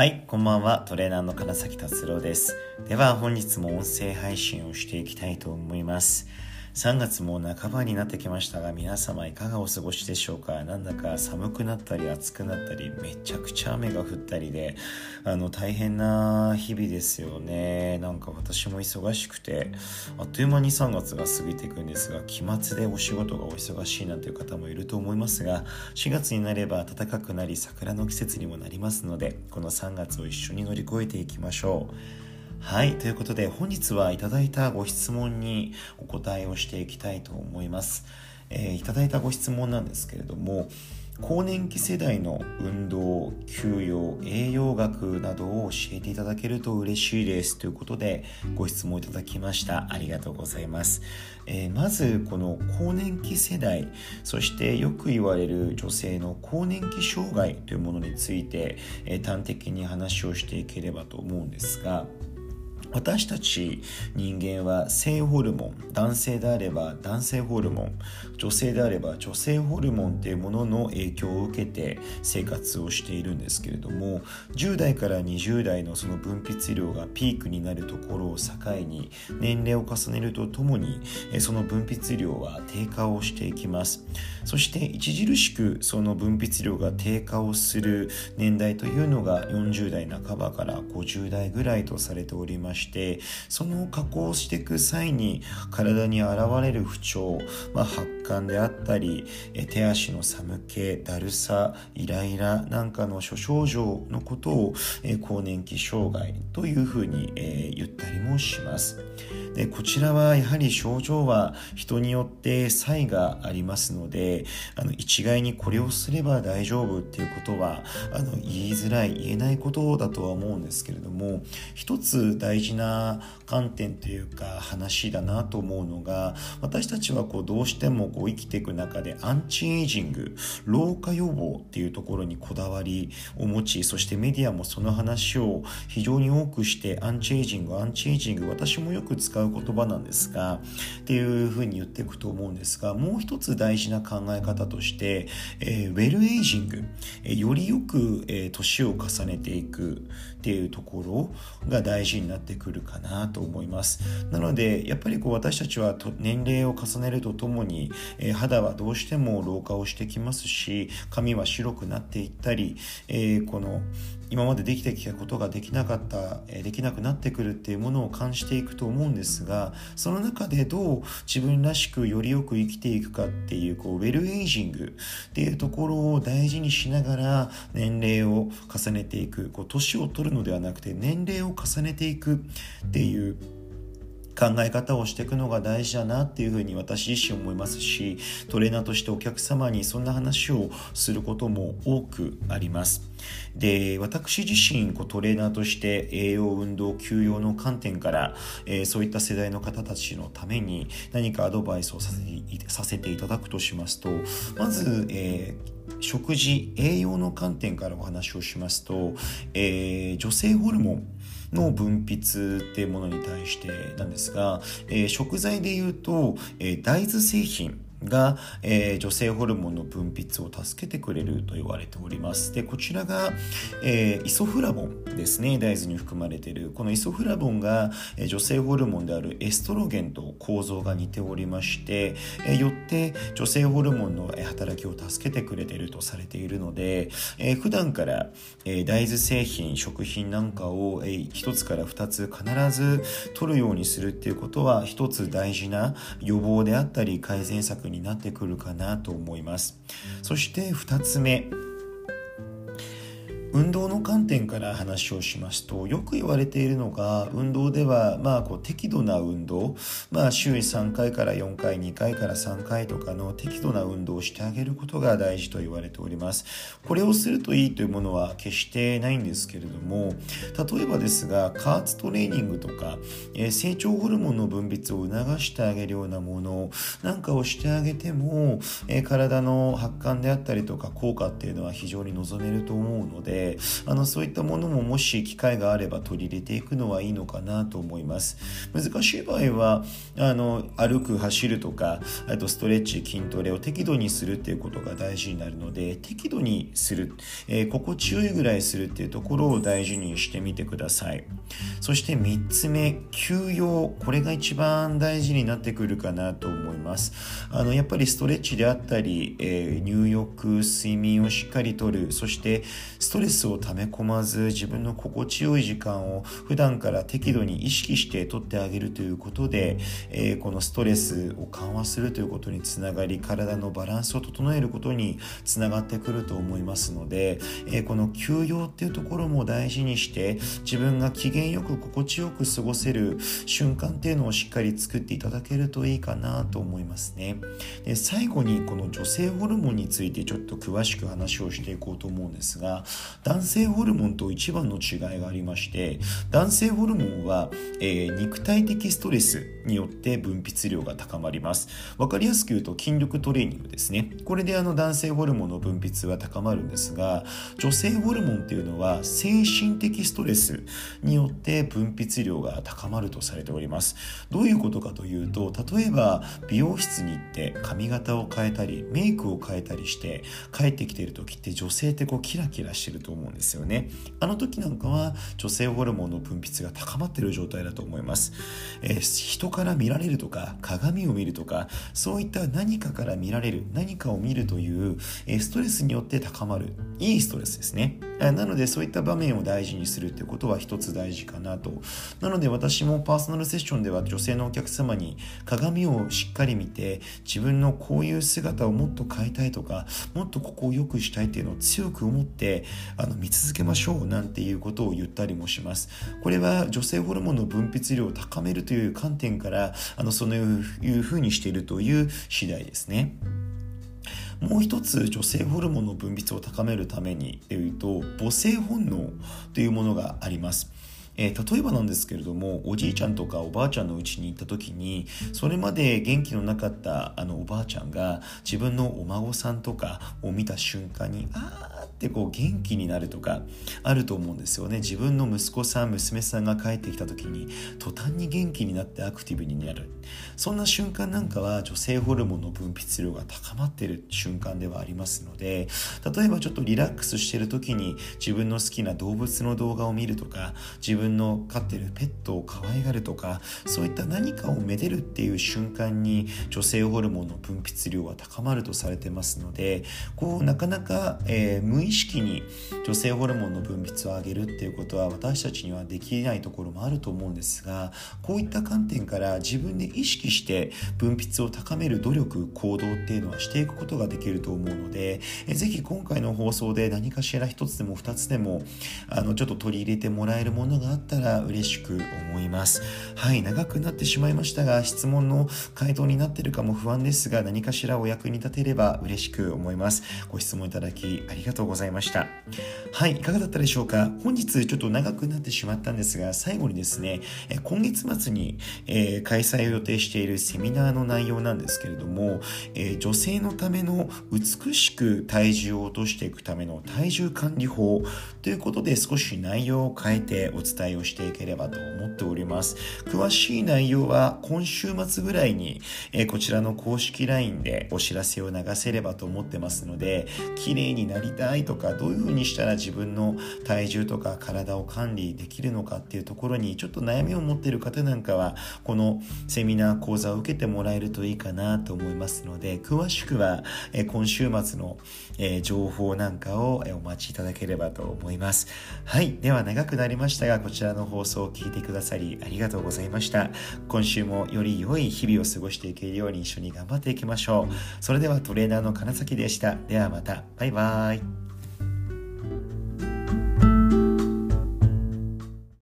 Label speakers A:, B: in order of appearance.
A: はい、こんばんは。トレーナーの金崎達郎です。では本日も音声配信をしていきたいと思います。3月も半ばになってきましたが、皆様いかがお過ごしでしょうか？なんだか寒くなったり暑くなったり、めちゃくちゃ雨が降ったりで、あの、大変な日々ですよね。なんか私も忙しくて、あっという間に3月が過ぎていくんですが、期末でお仕事がお忙しいなんていう方もいると思いますが、4月になれば暖かくなり、桜の季節にもなりますので、この3月を一緒に乗り越えていきましょう。はい。ということで、本日はいただいたご質問にお答えをしていきたいと思います。えーいただいたご質問なんですけれども、更年期世代の運動、休養、栄養学などを教えていただけると嬉しいですということでご質問いただきました。ありがとうございます。えーまずこの更年期世代、そしてよく言われる女性の更年期障害というものについて、えー端的に話をしていければと思うんですが、私たち人間は性ホルモン男性であれば男性ホルモン女性であれば女性ホルモンっていうものの影響を受けて生活をしているんですけれども10代から20代のその分泌量がピークになるところを境に年齢を重ねるとともにその分泌量は低下をしていきます。そして著しくその分泌量が低下をする年代というのが40代半ばから50代ぐらいとされております。ましてその加工していく際に体に現れる不調、まあ、発汗であったり手足の寒気だるさイライラなんかの諸症状のことを更年期障害というふうに言ったりもします。でこちらはやはり症状は人によって差異がありますのであの一概にこれをすれば大丈夫っていうことはあの言いづらい言えないことだとは思うんですけれども一つ大事な観点というか話だなと思うのが私たちはこうどうしてもこう生きていく中でアンチエイジング老化予防っていうところにこだわりを持ちそしてメディアもその話を非常に多くしてアンチエイジングアンチエイジング私もよく使う言葉なんですがっていうふうに言っていくと思うんですがもう一つ大事な考え方として、えーウェルエイジング、えーよりよく、えー年を重ねていくっていうところが大事になっててくるかなと思います。なのでやっぱりこう私たちは年齢を重ねるとともに、えー肌はどうしても老化をしてきますし髪は白くなっていったり、えーこの今までできてきたことができなかった、えできなくなってくるっていうものを感じていくと思うんですがその中でどう自分らしくよりよく生きていくかっていうこうウェルエイジングっていうところを大事にしながら年齢を重ねていくこう年を取るのではなくて年齢を重ねていくっていう考え方をしていくのが大事だなっていうふうに私自身思いますしトレーナーとしてお客様にそんな話をすることも多くあります。で私自身こうトレーナーとして栄養運動休養の観点から、えーそういった世代の方たちのために何かアドバイスをさせていさせていただくとしますとまず、えー食事栄養の観点からお話をしますと、えー女性ホルモンの分泌っていうものに対してなんですが、えー食材でいうと、えー大豆製品が、えー女性ホルモンの分泌を助けてくれると言われております。で、こちらが、えーイソフラボンですね。大豆に含まれている。このイソフラボンが、えー女性ホルモンであるエストロゲンと構造が似ておりまして、えよって女性ホルモンの働きを助けてくれているとされているので、えー普段から、え大豆製品、食品なんかを、えー一つから二つ必ず取るようにするっていうことは一つ大事な予防であったり改善策になってくるかなと思います。そして2つ目。運動の観点から話をしますとよく言われているのが運動ではまあこう適度な運動、まあ、週3回から4回2回から3回とかの適度な運動をしてあげることが大事と言われております。これをするといいというものは決してないんですけれども例えばですが加圧トレーニングとか、えー成長ホルモンの分泌を促してあげるようなものなんかをしてあげても、えー体の発汗であったりとか効果っていうのは非常に望めると思うのでであのそういったものももし機会があれば取り入れていくのはいいのかなと思います。難しい場合はあの歩く走るとかあとストレッチ筋トレを適度にするっていうことが大事になるので適度にする、えー、心地よいぐらいするっていうところを大事にしてみてください。そして3つ目休養。これが一番大事になってくるかなと思います。あのやっぱりストレッチであったり、えー、入浴睡眠をしっかりとる。そしてストレレスを溜め込まず自分の心地よい時間を普段から適度に意識してとってあげるということで、えー、このストレスを緩和するということにつながり体のバランスを整えることにつながってくると思いますので、えー、この休養っていうところも大事にして自分が機嫌よく心地よく過ごせる瞬間っていうのをしっかり作っていただけるといいかなと思いますね。で最後にこの女性ホルモンについてちょっと詳しく話をしていこうと思うんですが男性ホルモンと一番の違いがありまして男性ホルモンは、えー、肉体的ストレスによって分泌量が高まります。分かりやすく言うと筋力トレーニングですね。これであの男性ホルモンの分泌は高まるんですが女性ホルモンっていうのは精神的ストレスによって分泌量が高まるとされております。どういうことかというと例えば美容室に行って髪型を変えたりメイクを変えたりして帰ってきている時って女性ってこうキラキラしてるとと思うんですよね。あの時なんかは女性ホルモンの分泌が高まっている状態だと思います、えー、人から見られるとか鏡を見るとかそういった何かから見られる何かを見るという、えー、ストレスによって高まるいいストレスですね。なのでそういった場面を大事にするってことは一つ大事かなとなので私もパーソナルセッションでは女性のお客様に鏡をしっかり見て自分のこういう姿をもっと変えたいとかもっとここを良くしたいっていうのを強く思ってあの見続けましょうなんていうことを言ったりもしますこれは女性ホルモンの分泌量を高めるという観点からあのそのいうふうにしているという次第ですね。もう一つ女性ホルモンの分泌を高めるためにというと母性本能というものがあります。えー、例えばなんですけれどもおじいちゃんとかおばあちゃんの家に行った時にそれまで元気のなかったあのおばあちゃんが自分のお孫さんとかを見た瞬間にああってこう元気になるとかあると思うんですよね。自分の息子さん娘さんが帰ってきた時に途端に元気になってアクティブになる。そんな瞬間なんかは女性ホルモンの分泌量が高まっている瞬間ではありますので例えばちょっとリラックスしてる時に自分の好きな動物の動画を見るとか自分の飼ってるペットを可愛がるとかそういった何かをめでるっていう瞬間に女性ホルモンの分泌量は高まるとされてますのでこうなかなか、えー、無意識に女性ホルモンの分泌を上げるっていうことは私たちにはできないところもあると思うんですがこういった観点から自分で意識して分泌を高める努力行動っていうのはしていくことができると思うのでえぜひ今回の放送で何かしら一つでも二つでもあのちょっと取り入れてもらえるものがあったら嬉しく思います。はい長くなってしまいましたが質問の回答になってるかも不安ですが何かしらお役に立てれば嬉しく思います。ご質問いただきありがとうございました。はいいかがだったでしょうか？本日ちょっと長くなってしまったんですが最後にですね今月末に、えー、開催を予定しているセミナーの内容なんですけれども、えー、女性のための美しく体重を落としていくための体重管理法ということで少し内容を変えてお伝えをしていければと思っております。詳しい内容は今週末ぐらいに、え、こちらの公式 LINE でお知らせを流せればと思ってますので綺麗になりたいとかどういうふうにしたら自分の体重とか体を管理できるのかっていうところにちょっと悩みを持っている方なんかはこのセミナー講座を受けてもらえるといいかなと思いますので詳しくは、え今週末の、え情報なんかを、えお待ちいただければと思います。はい。では長くなりましたがこちらの放送を聞いてくださりありがとうございました。今週もより良い日々を過ごしていけるように一緒に頑張っていきましょう。それではトレーナーの金崎でした。ではまた。バイバイ。